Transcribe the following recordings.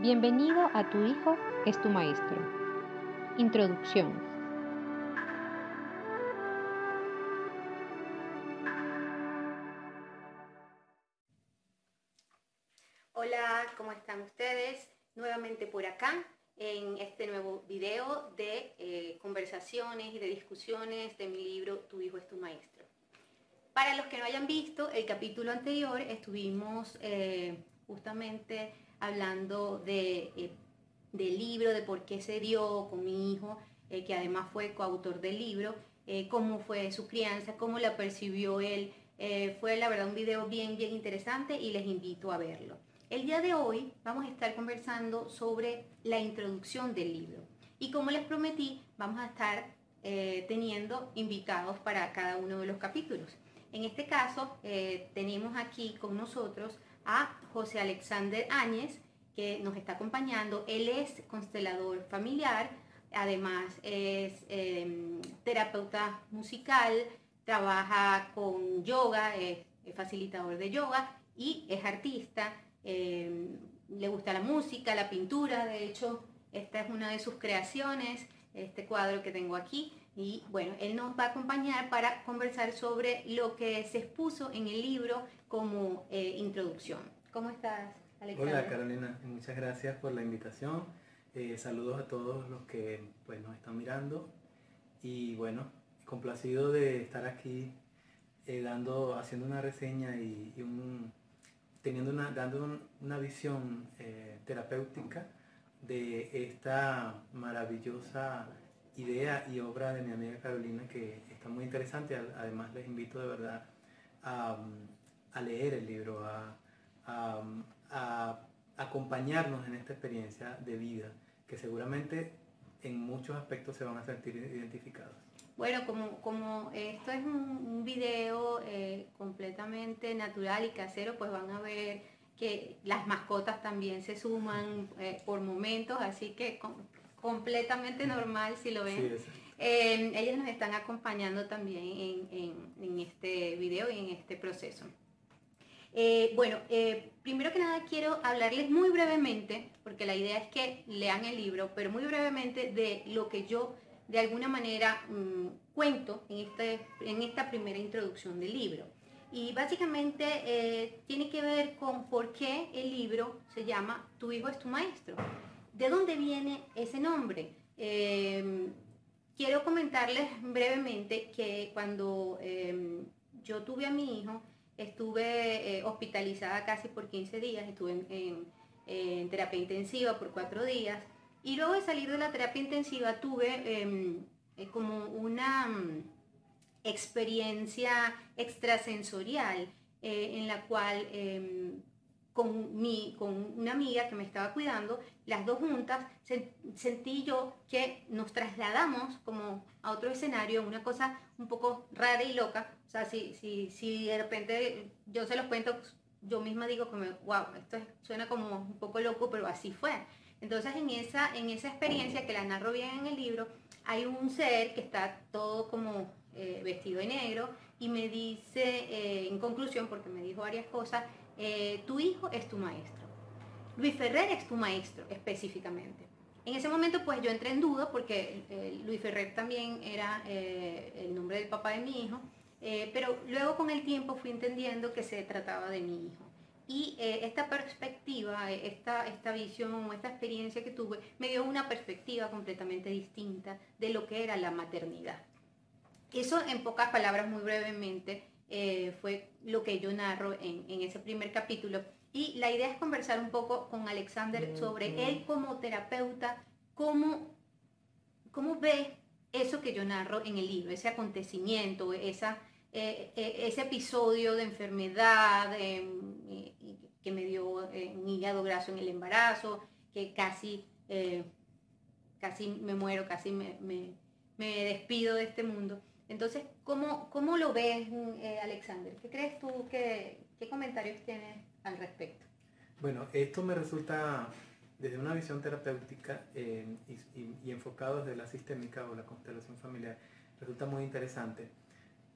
Bienvenido a Tu Hijo es tu Maestro. Introducción. Hola, ¿cómo están ustedes? Nuevamente por acá en este nuevo video de eh, conversaciones y de discusiones de mi libro Tu Hijo es tu Maestro. Para los que no hayan visto el capítulo anterior, estuvimos eh, justamente hablando de, eh, del libro, de por qué se dio con mi hijo, eh, que además fue coautor del libro, eh, cómo fue su crianza, cómo la percibió él. fue la verdad un video bien, bien interesante y les invito a verlo. El día de hoy vamos a estar conversando sobre la introducción del libro. Y como les prometí, vamos a estar teniendo invitados para cada uno de los capítulos. En este caso, tenemos aquí con nosotros a José Alexander Áñez, que nos está acompañando. Él es constelador familiar, además es em, terapeuta musical, trabaja con yoga, es, facilitador de yoga y es artista. Em, le gusta la música, la pintura, de hecho, esta es una de sus creaciones, este cuadro que tengo aquí. Y bueno, él nos va a acompañar para conversar sobre lo que se expuso en el libro como eh, introducción. ¿Cómo estás, Hola, Carolina. Muchas gracias por la invitación. Eh, saludos a todos los que pues, nos están mirando. Y bueno, complacido de estar aquí eh, dando, haciendo una reseña y, teniendo una, dando una visión terapéutica de esta maravillosa idea y obra de mi amiga Carolina que está muy interesante. Además les invito de verdad a, leer el libro, a, acompañarnos en esta experiencia de vida que seguramente en muchos aspectos se van a sentir identificados. Bueno, como, como esto es un, video eh, completamente natural y casero, pues van a ver que las mascotas también se suman eh, por momentos, así que completamente normal si lo ven. Eh, ellas nos están acompañando también en, este video y en este proceso. Eh, bueno, eh, primero que nada quiero hablarles muy brevemente, porque la idea es que lean el libro, pero muy brevemente de lo que yo de alguna manera mm, cuento en, este, en esta primera introducción del libro. Y básicamente tiene que ver con por qué el libro se llama Tu hijo es tu maestro. ¿De dónde viene ese nombre? Em, quiero comentarles brevemente que cuando em, yo tuve a mi hijo, estuve eh, hospitalizada casi por 15 días, estuve en, terapia intensiva por cuatro días y luego de salir de la terapia intensiva tuve em, eh, como una mm, experiencia extrasensorial eh, en la cual con, mi, con una amiga que me estaba cuidando, las dos juntas, sentí yo que nos trasladamos como a otro escenario, una cosa un poco rara y loca. O sea, si, si, si de repente yo se los cuento, yo misma digo como, wow, esto suena como un poco loco, pero así fue. Entonces en esa, en esa experiencia que la narro bien en el libro, hay un ser que está todo como eh, vestido de negro y me dice, eh, en conclusión, porque me dijo varias cosas, eh, tu hijo es tu maestro. Luis Ferrer es tu maestro específicamente. En ese momento pues yo entré en duda porque eh, Luis Ferrer también era eh, el nombre del papá de mi hijo, pero luego con el tiempo fui entendiendo que se trataba de mi hijo. Y esta perspectiva, esta, esta visión, esta experiencia que tuve, me dio una perspectiva completamente distinta de lo que era la maternidad. Eso en pocas palabras, muy brevemente, eh, fue lo que yo narro en, ese primer capítulo. Y la idea es conversar un poco con Alexander sobre él como terapeuta, cómo, cómo ve eso que yo narro en el libro, ese acontecimiento, esa, eh, eh, ese episodio de enfermedad que me dio un hígado graso en el embarazo, que casi, casi me muero, casi me, me despido de este mundo. Entonces, ¿cómo, cómo lo ves, eh, Alexander? ¿Qué crees tú? ¿Qué comentarios tienes al respecto? Bueno, esto me resulta, desde una visión terapéutica eh, y, enfocado desde la sistémica o la constelación familiar, resulta muy interesante,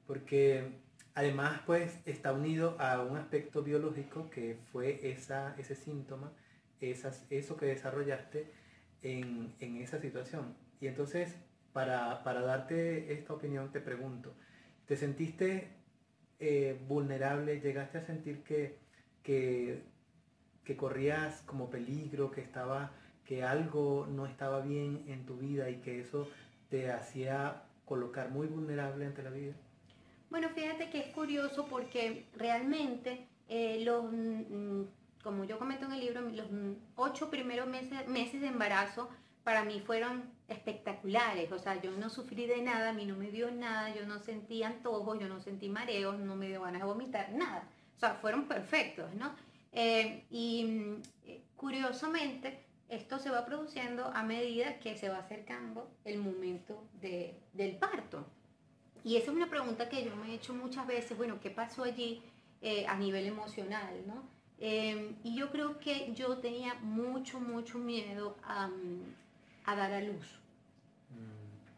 porque además pues está unido a un aspecto biológico que fue esa, ese síntoma esas, eso que desarrollaste en, esa situación. Y entonces, para, darte esta opinión, te pregunto, ¿te sentiste eh, vulnerable? ¿Llegaste a sentir que, que, que corrías como peligro, que estaba que algo no estaba bien en tu vida y que eso te hacía colocar muy vulnerable ante la vida? Bueno, fíjate que es curioso porque realmente eh, los, mm, como yo comento en el libro, los ocho primeros meses, meses de embarazo para mí fueron espectaculares. O sea, yo no sufrí de nada, a mí no me dio nada, yo no sentí antojos, yo no sentí mareos, no me dio ganas de vomitar, nada. O sea, fueron perfectos, ¿no? Eh, y eh, curiosamente, esto se va produciendo a medida que se va acercando el momento del parto. Y esa es una pregunta que yo me he hecho muchas veces, bueno, ¿qué pasó allí eh, a nivel emocional? ¿no? Y yo creo que yo tenía mucho, mucho miedo a, dar a luz.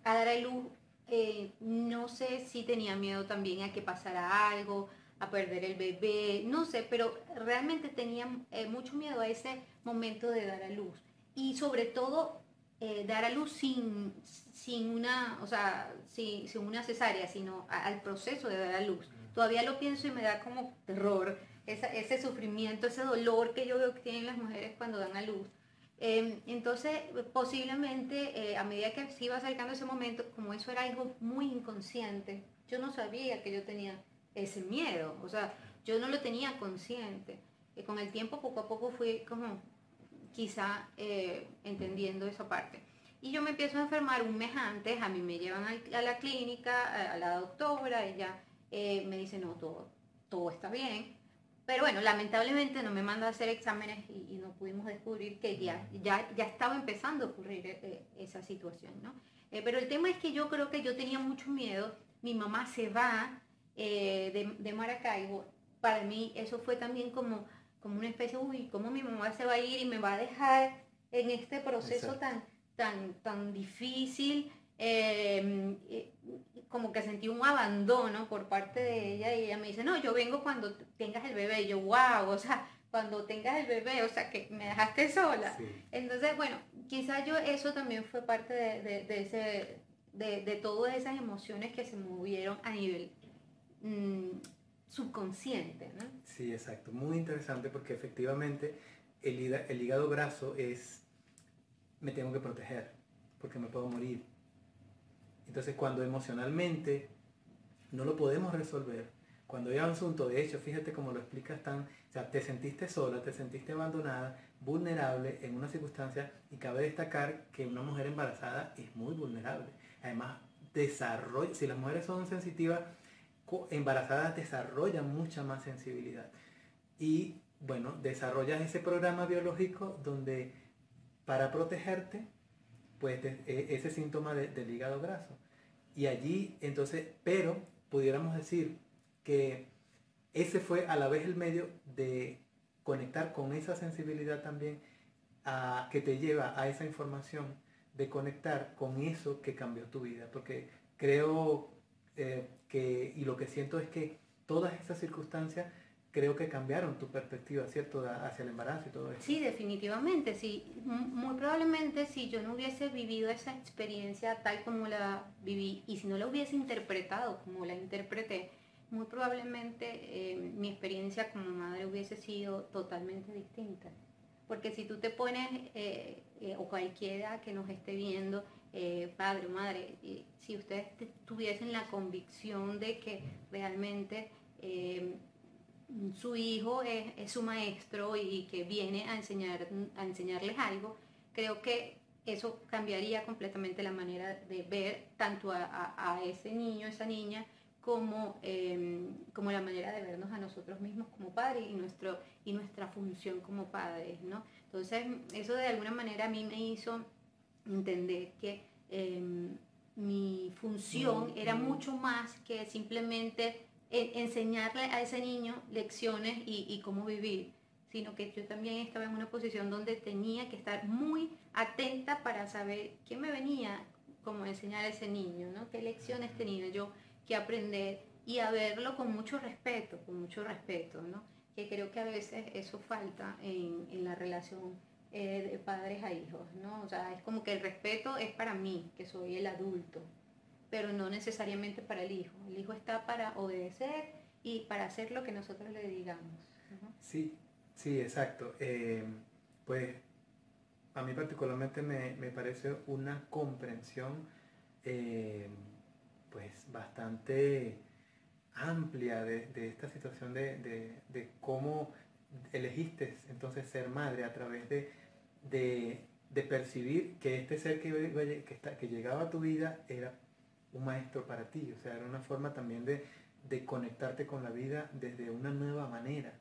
A dar a luz, eh, no sé si tenía miedo también a que pasara algo, a perder el bebé, no sé, pero realmente tenía eh, mucho miedo a ese momento de dar a luz. Y sobre todo, eh, dar a luz sin, sin una, o sea, sin, una cesárea, sino al proceso de dar a luz. Todavía lo pienso y me da como terror, ese sufrimiento, ese dolor que yo veo que tienen las mujeres cuando dan a luz. Em, entonces, posiblemente eh, a medida que se iba acercando ese momento, como eso era algo muy inconsciente, yo no sabía que yo tenía ese miedo, o sea, yo no lo tenía consciente. Y con el tiempo, poco a poco fui como quizá eh, entendiendo esa parte. Y yo me empiezo a enfermar un mes antes, a mí me llevan a la clínica, a la doctora, ella eh, me dice, no, todo, todo está bien. Pero bueno, lamentablemente no me manda a hacer exámenes y, no pudimos descubrir que ya, ya, ya estaba empezando a ocurrir eh, esa situación, ¿no? pero el tema es que yo creo que yo tenía mucho miedo, mi mamá se va de, de Maracaibo, para mí eso fue también como como una especie, uy, ¿cómo mi mamá se va a ir y me va a dejar en este proceso tan, tan, tan difícil? Como que sentí un abandono por parte de ella y ella me dice, no, yo vengo cuando tengas el bebé. Y yo, wow, o sea, cuando tengas el bebé, o sea, que me dejaste sola. Entonces, bueno, quizás yo eso también fue parte de, de, ese, de, de, todas esas emociones que se movieron a nivel mm, subconsciente. ¿no? Sí, exacto. Muy interesante porque efectivamente el, el hígado graso es, me tengo que proteger porque me puedo morir. Entonces cuando emocionalmente no lo podemos resolver, cuando hay un asunto, de hecho, fíjate cómo lo explicas tan, o sea, te sentiste sola, te sentiste abandonada, vulnerable en una circunstancia y cabe destacar que una mujer embarazada es muy vulnerable. Además, desarrolla, si las mujeres son sensitivas, embarazadas desarrollan mucha más sensibilidad. Y bueno, desarrollas ese programa biológico donde para protegerte, pues ese síntoma del hígado graso. Y allí, entonces, pero pudiéramos decir que ese fue a la vez el medio de conectar con esa sensibilidad también a, que te lleva a esa información, de conectar con eso que cambió tu vida. Porque creo eh, que, y lo que siento es que todas esas circunstancias creo que cambiaron tu perspectiva, ¿cierto?, hacia el embarazo y todo eso. Sí, definitivamente, sí. Muy probablemente si yo no hubiese vivido esa experiencia tal como la viví y si no la hubiese interpretado como la interpreté, muy probablemente eh, mi experiencia como madre hubiese sido totalmente distinta. Porque si tú te pones, eh, o cualquiera que nos esté viendo, eh, padre o madre, si ustedes tuviesen la convicción de que realmente eh, su hijo es, su maestro y que viene a, enseñar, a enseñarles algo, creo que eso cambiaría completamente la manera de ver tanto a, ese niño, esa niña, como, em, como la manera de vernos a nosotros mismos como padres y, nuestro, y nuestra función como padres, ¿no? Entonces, eso de alguna manera a mí me hizo entender que em, mi función era mucho más que simplemente enseñarle a ese niño lecciones y, cómo vivir, sino que yo también estaba en una posición donde tenía que estar muy atenta para saber qué me venía como enseñar a ese niño, ¿no? qué lecciones tenía yo que aprender y a verlo con mucho respeto, con mucho respeto, ¿no? que creo que a veces eso falta en, en la relación eh, de padres a hijos, ¿no? O sea, es como que el respeto es para mí, que soy el adulto, pero no necesariamente para el hijo. El hijo está para obedecer y para hacer lo que nosotros le digamos. Sí, sí, exacto. Eh, pues a mí particularmente me, parece una comprensión eh, pues bastante amplia de, esta situación de, de, cómo elegiste entonces ser madre a través de, de, percibir que este ser que, que, está, que llegaba a tu vida era un maestro para ti, o sea, era una forma también de, de conectarte con la vida desde una nueva manera.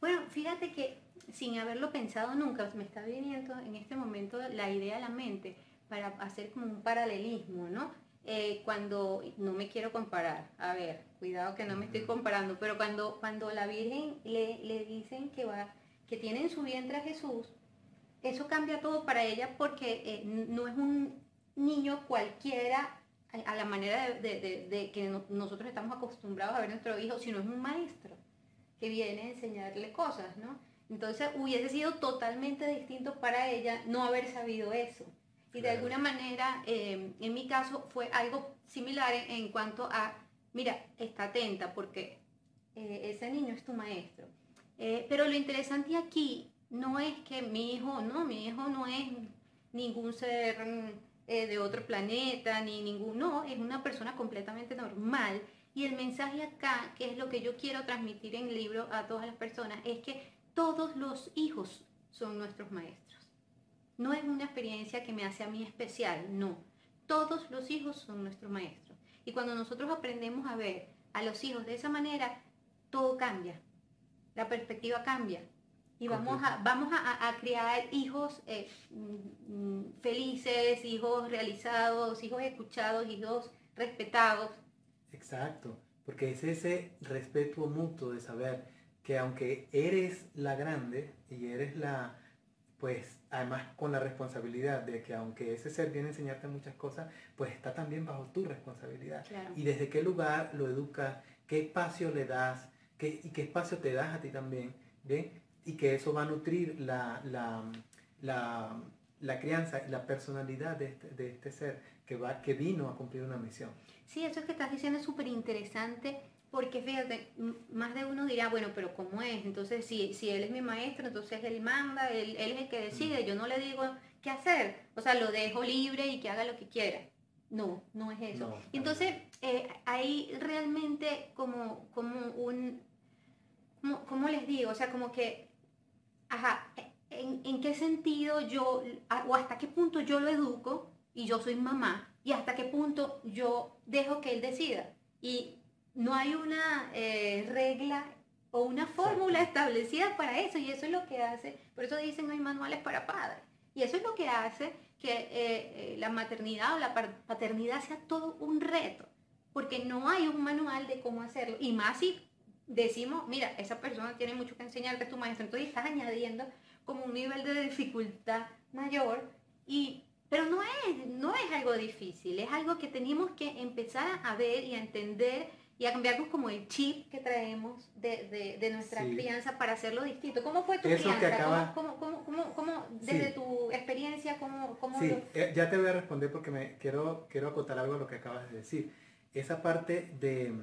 Bueno, fíjate que sin haberlo pensado nunca, me está viniendo en este momento la idea a la mente para hacer como un paralelismo, ¿no? Eh, cuando no me quiero comparar, a ver, cuidado que no me estoy comparando, pero cuando, cuando la Virgen le, le dicen que va, que tiene en su vientre a Jesús, eso cambia todo para ella porque eh, no es un niño cualquiera a la manera de, que nosotros estamos acostumbrados a ver nuestro hijo, sino es un maestro que viene a enseñarle cosas, ¿no? Entonces hubiese sido totalmente distinto para ella no haber sabido eso. Y de alguna manera, em, en mi caso, fue algo similar en, cuanto a, mira, está atenta porque eh, ese niño es tu maestro. Eh, pero lo interesante aquí no es que mi hijo, no, mi hijo no es ningún ser eh, de otro planeta, ni ningún, no, es una persona completamente normal. Y el mensaje acá, que es lo que yo quiero transmitir en el libro a todas las personas, es que todos los hijos son nuestros maestros. No es una experiencia que me hace a mí especial, no. Todos los hijos son nuestros maestros. Y cuando nosotros aprendemos a ver a los hijos de esa manera, todo cambia. La perspectiva cambia. Y vamos a, vamos a, criar hijos eh, mm, felices, hijos realizados, hijos escuchados, hijos respetados. Exacto, porque es ese respeto mutuo de saber que aunque eres la grande y eres la, pues además con la responsabilidad de que aunque ese ser viene a enseñarte muchas cosas, pues está también bajo tu responsabilidad. Y desde qué lugar lo educas, qué espacio le das, qué, y qué espacio te das a ti también, ¿bien? Y que eso va a nutrir la, la, la, la crianza y la personalidad de este, de este ser que, va, que vino a cumplir una misión. Sí, eso que estás diciendo es súper interesante porque fíjate, más de uno dirá, bueno, pero ¿cómo es? Entonces, si, si él es mi maestro, entonces él manda, él, es el que decide, mm. yo no le digo qué hacer, o sea, lo dejo libre y que haga lo que quiera. No, no es eso. entonces, eh, hay realmente como, como un, como, les digo? O sea, como que, ajá, ¿en, ¿en qué sentido yo, o hasta qué punto yo lo educo y yo soy mamá, y hasta qué punto yo dejo que él decida? Y no hay una eh, regla o una fórmula establecida para eso y eso es lo que hace, por eso dicen no hay manuales para padres. Y eso es lo que hace que eh, eh, la maternidad o la paternidad sea todo un reto, porque no hay un manual de cómo hacerlo. Y más si decimos, mira, esa persona tiene mucho que enseñarte, es tu maestro, entonces estás añadiendo como un nivel de dificultad mayor, y, pero no es, no es algo difícil, es algo que tenemos que empezar a ver y a entender y a cambiarnos como el chip que traemos de, de, nuestra crianza para hacerlo distinto. ¿Cómo fue tu crianza? ¿Cómo, cómo, cómo, cómo, desde tu experiencia, cómo, cómo Sí, eh, ya te voy a responder porque me quiero, quiero acotar algo a lo que acabas de decir. Esa parte de,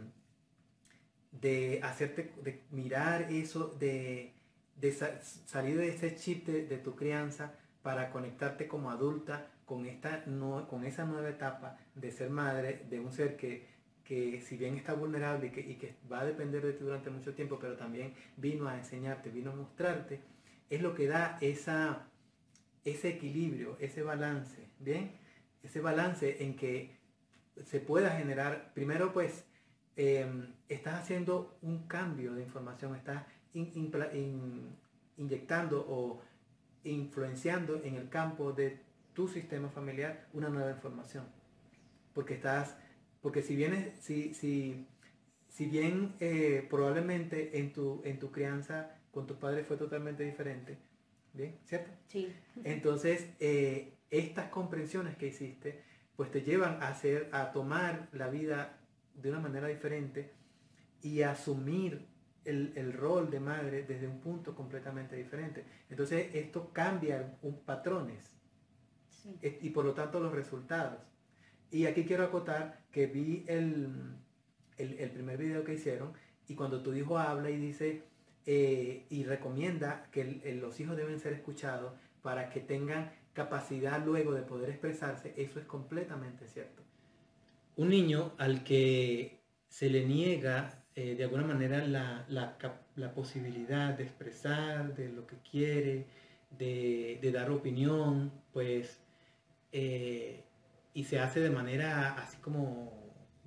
de hacerte, de mirar eso, de, de salir de ese chip de, tu crianza para conectarte como adulta con, esta, no, con esa nueva etapa de ser madre de un ser que que si bien está vulnerable y que, va a depender de ti durante mucho tiempo, pero también vino a enseñarte, vino a mostrarte, es lo que da esa, ese equilibrio, ese balance, ¿bien? Ese balance en que se pueda generar, primero pues, em, estás haciendo un cambio de información, estás inyectando o influenciando en el campo de tu sistema familiar una nueva información, porque estás porque si bien, si, si, si bien eh, probablemente en tu, en tu crianza con tu padre fue totalmente diferente, ¿bien? ¿Cierto? Sí. Entonces, eh, estas comprensiones que hiciste, pues te llevan a, hacer, a tomar la vida de una manera diferente y asumir el, rol de madre desde un punto completamente diferente. Entonces esto cambia un, patrones y por lo tanto los resultados. Y aquí quiero acotar que vi el, el, primer video que hicieron y cuando tu hijo habla y dice eh, y recomienda que los hijos deben ser escuchados para que tengan capacidad luego de poder expresarse, eso es completamente cierto. Un niño al que se le niega eh, de alguna manera la, la, posibilidad de expresar de lo que quiere, de, dar opinión, pues, eh, y se hace de manera así como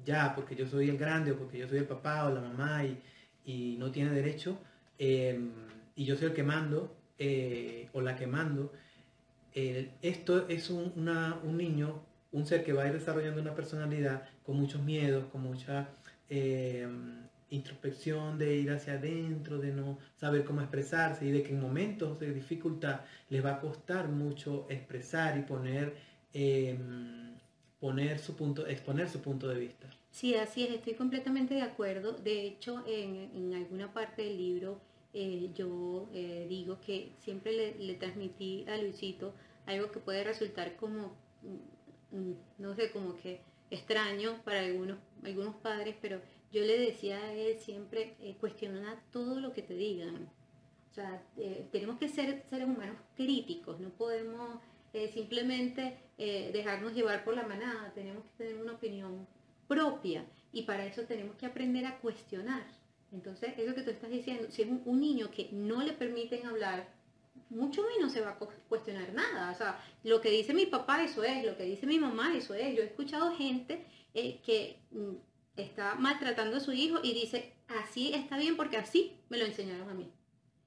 ya, porque yo soy el grande o porque yo soy el papá o la mamá y, y no tiene derecho, em, y yo soy el que mando eh, o la que mando, esto es un, un niño, un ser que va a ir desarrollando una personalidad con muchos miedos, con mucha em, introspección, de ir hacia adentro, de no saber cómo expresarse y de que en momentos de dificultad les va a costar mucho expresar y poner, em, poner su punto, exponer su punto de vista. Sí, así es, estoy completamente de acuerdo. De hecho, en, alguna parte del libro eh, yo eh, digo que siempre le, transmití a Luisito algo que puede resultar como, no sé, como que extraño para algunos, algunos padres, pero yo le decía a él siempre, eh, cuestiona todo lo que te digan. O sea, eh, tenemos que ser seres humanos críticos, no podemos eh, simplemente dejarnos llevar por la manada, tenemos que tener una opinión propia y para eso tenemos que aprender a cuestionar. Entonces, eso que tú estás diciendo, si es un, niño que no le permiten hablar, mucho menos se va a cuestionar nada. O sea, lo que dice mi papá, eso es, lo que dice mi mamá, eso es. Yo he escuchado gente que mm, está maltratando a su hijo y dice, así está bien porque así me lo enseñaron a mí.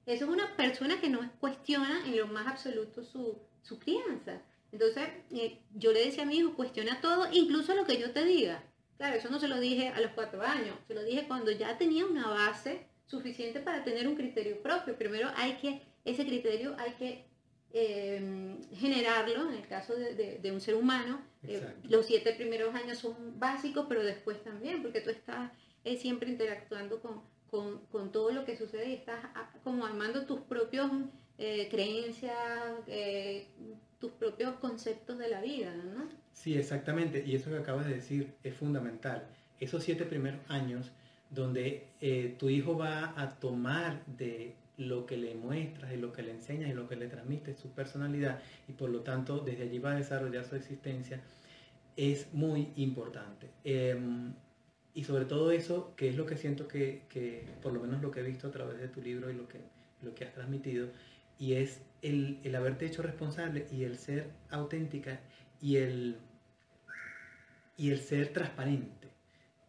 Eso es una persona que no cuestiona en lo más absoluto su, su crianza. Entonces, eh, yo le decía a mi hijo, cuestiona todo, incluso lo que yo te diga. Claro, eso no se lo dije a los cuatro años, se lo dije cuando ya tenía una base suficiente para tener un criterio propio. Primero hay que, ese criterio hay que Em, generarlo, en el caso de, un ser humano, eh, los siete primeros años son básicos, pero después también, porque tú estás eh, siempre interactuando con, todo lo que sucede y estás ah, como armando tus propios eh, creencias, tus propios conceptos de la vida, ¿no? Sí, exactamente, y eso que acabas de decir es fundamental. Esos siete primeros años donde tu hijo va a tomar de lo que le muestras y lo que le enseñas y lo que le transmites, su personalidad, y por lo tanto desde allí va a desarrollar su existencia, es muy importante. Em, y sobre todo eso, que es lo que siento que, que, por lo menos lo que he visto a través de tu libro y lo que, lo que has transmitido, y es el, el haberte hecho responsable y el ser auténtica y el, y el ser transparente.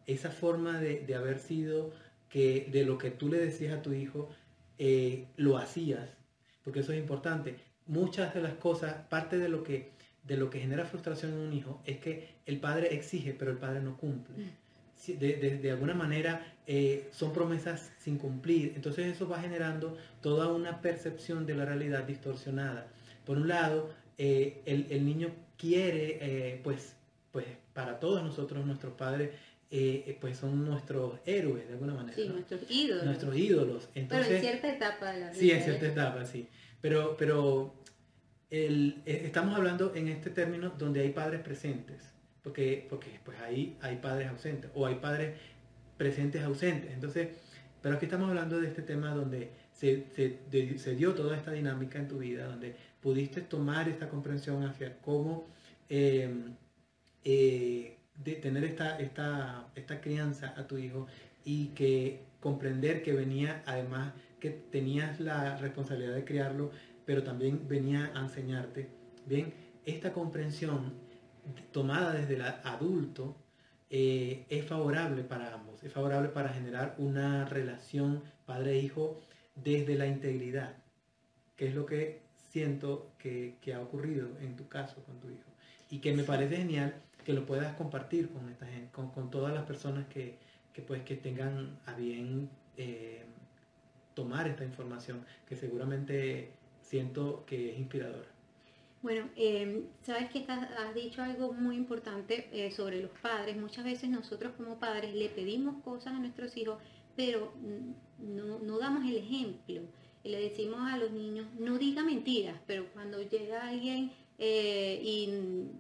Esa forma de, de haber sido que de lo que tú le decías a tu hijo, eh, lo hacías, porque eso es importante. Muchas de las cosas, parte de lo que, de lo que genera frustración en un hijo es que el padre exige, pero el padre no cumple. Mm. De, alguna manera eh, son promesas sin cumplir. Entonces eso va generando toda una percepción de la realidad distorsionada. Por un lado, eh, el, niño quiere, pues, pues para todos nosotros, nuestros padres, eh, eh, pues son nuestros héroes de alguna manera. Sí, nuestros ídolos. Nuestros ídolos. Entonces, pero en cierta etapa de la vida. Sí, en cierta etapa, sí. Pero, pero el, eh, estamos hablando en este término donde hay padres presentes, porque, porque pues ahí hay padres ausentes o hay padres presentes ausentes. Entonces, pero aquí estamos hablando de este tema donde se, se, se dio toda esta dinámica en tu vida, donde pudiste tomar esta comprensión hacia cómo eh, de tener esta, esta, esta crianza a tu hijo y que comprender que venía, además que tenías la responsabilidad de criarlo, pero también venía a enseñarte. Bien, esta comprensión tomada desde el adulto eh, es favorable para ambos, es favorable para generar una relación padre-hijo desde la integridad, que es lo que siento que, que, ha ocurrido en tu caso con tu hijo. Y que me parece genial que lo puedas compartir con, esta gente, con, todas las personas que, pues, que tengan a bien eh, tomar esta información, que seguramente siento que es inspiradora. Bueno, em, sabes que has dicho algo muy importante eh, sobre los padres. Muchas veces nosotros como padres le pedimos cosas a nuestros hijos, pero no, no damos el ejemplo. Le decimos a los niños, no diga mentiras, pero cuando llega alguien eh, y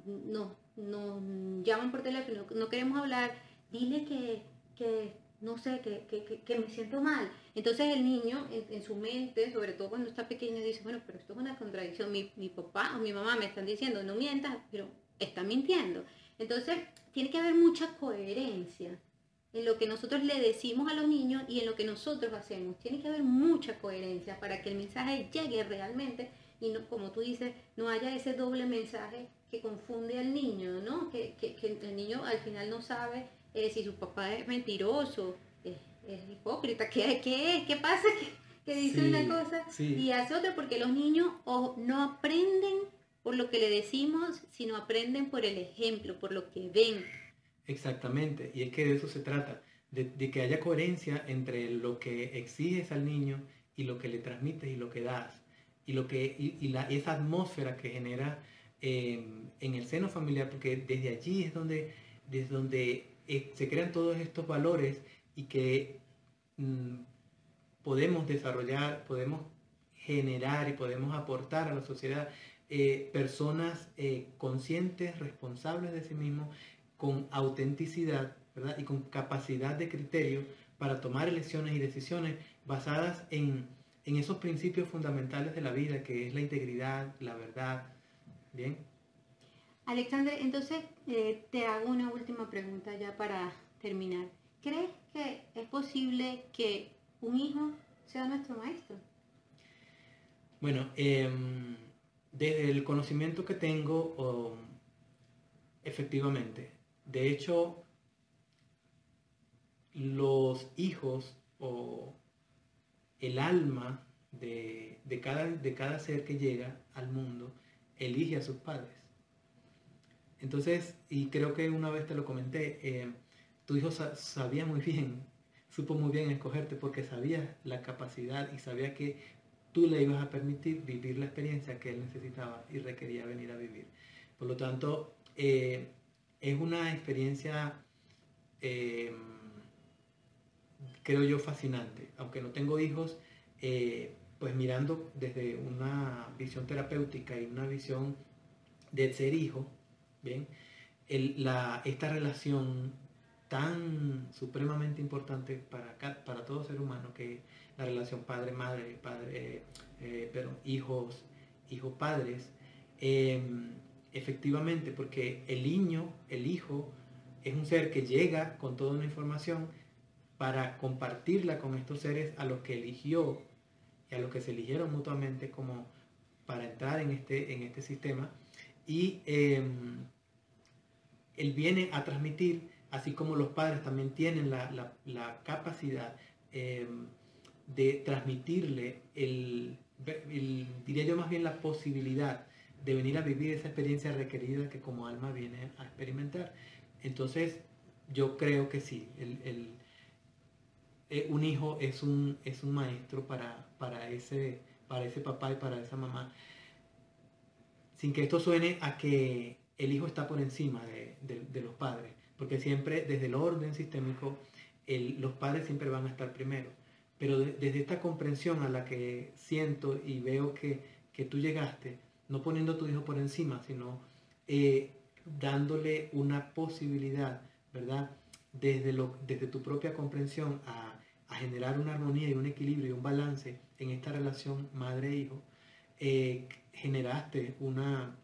nos, nos llaman por teléfono, no queremos hablar, dile que, que no sé, que, que, que, me siento mal. Entonces el niño en, su mente, sobre todo cuando está pequeño, dice, bueno, pero esto es una contradicción. Mi, mi papá o mi mamá me están diciendo, no mientas, pero está mintiendo. Entonces tiene que haber mucha coherencia en lo que nosotros le decimos a los niños y en lo que nosotros hacemos. Tiene que haber mucha coherencia para que el mensaje llegue realmente y no, como tú dices, no haya ese doble mensaje que confunde al niño, ¿no? Que, que, que el niño al final no sabe eh, si su papá es mentiroso, es, hipócrita, ¿qué, ¿qué, es? ¿Qué pasa? Que, dice una cosa y hace otra porque los niños o no aprenden por lo que le decimos, sino aprenden por el ejemplo, por lo que ven. Exactamente, y es que de eso se trata, de, que haya coherencia entre lo que exiges al niño y lo que le transmites y lo que das, y, lo que, y, la, esa atmósfera que genera en el seno familiar, porque desde allí es donde, desde donde eh, se crean todos estos valores y que mm, podemos desarrollar, podemos generar y podemos aportar a la sociedad eh, personas eh, conscientes, responsables de sí mismos, con autenticidad y con capacidad de criterio para tomar elecciones y decisiones basadas en, en esos principios fundamentales de la vida, que es la integridad, la verdad. Bien. Alexander, entonces eh, te hago una última pregunta ya para terminar. ¿Crees que es posible que un hijo sea nuestro maestro? Bueno, em, desde el conocimiento que tengo, efectivamente, de hecho, los hijos o el alma de, cada, de cada ser que llega al mundo elige a sus padres. Entonces, y creo que una vez te lo comenté, eh, tu hijo sabía muy bien, supo muy bien escogerte porque sabía la capacidad y sabía que tú le ibas a permitir vivir la experiencia que él necesitaba y requería venir a vivir. Por lo tanto, eh, es una experiencia, eh, creo yo, fascinante. Aunque no tengo hijos, pues mirando desde una visión terapéutica y una visión de ser hijo, Bien, esta relación tan supremamente importante para, para todo ser humano que es la relación padre-madre, padre, eh, pero hijos, hijos-padres, em, efectivamente, porque el niño, el hijo, es un ser que llega con toda una información para compartirla con estos seres a los que eligió y a los que se eligieron mutuamente como para entrar en este, en este sistema y em, él viene a transmitir, así como los padres también tienen la, capacidad em, de transmitirle el, diría yo más bien la posibilidad de venir a vivir esa experiencia requerida que como alma viene a experimentar. Entonces, yo creo que sí, el, eh, un hijo es un, es un maestro para, para, ese, para ese papá y para esa mamá sin que esto suene a que el hijo está por encima de, los padres, porque siempre desde el orden sistémico los padres siempre van a estar primero. Pero desde esta comprensión a la que siento y veo que, tú llegaste, no poniendo a tu hijo por encima, sino eh, dándole una posibilidad, ¿verdad? Desde, lo, desde tu propia comprensión a, generar una armonía y un equilibrio y un balance en esta relación madre-hijo, eh, generaste una,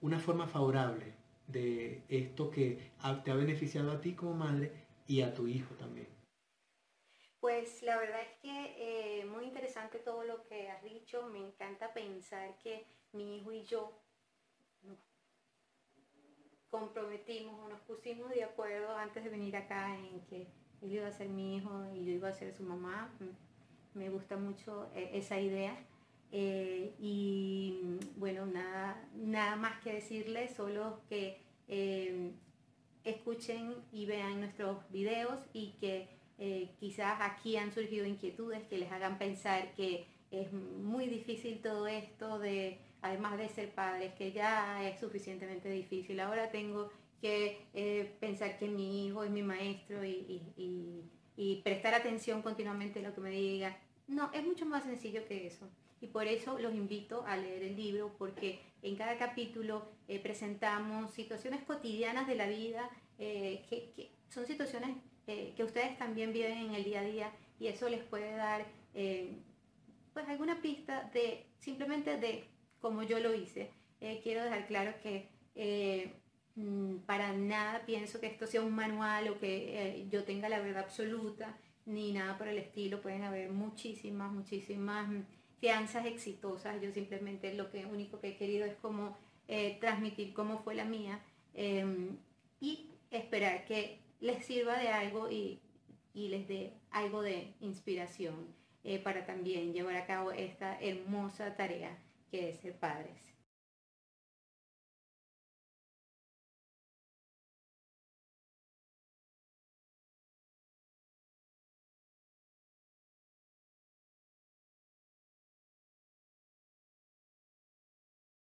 una forma favorable de esto que te ha beneficiado a ti como madre y a tu hijo también. Pues la verdad es que eh, muy interesante todo lo que has dicho. Me encanta pensar que mi hijo y yo nos comprometimos o nos pusimos de acuerdo antes de venir acá en que él iba a ser mi hijo y yo iba a ser su mamá. Me gusta mucho eh, esa idea. Eh, y bueno, nada, nada más que decirles, solo que eh, escuchen y vean nuestros videos y que quizás aquí han surgido inquietudes que les hagan pensar que es muy difícil todo esto de, además de ser padres, que ya es suficientemente difícil. Ahora tengo que pensar que mi hijo es mi maestro y, prestar atención continuamente a lo que me diga. No, es mucho más sencillo que eso. Y por eso los invito a leer el libro, porque en cada capítulo eh, presentamos situaciones cotidianas de la vida, eh, que, son situaciones eh, que ustedes también viven en el día a día y eso les puede dar pues alguna pista de simplemente de cómo yo lo hice. quiero dejar claro que para nada pienso que esto sea un manual o que yo tenga la verdad absoluta ni nada por el estilo. Pueden haber muchísimas, muchísimas fianzas exitosas. Yo simplemente lo que único que he querido es como eh, transmitir cómo fue la mía em, y esperar que les sirva de algo y, les dé algo de inspiración eh, para también llevar a cabo esta hermosa tarea que es ser padres.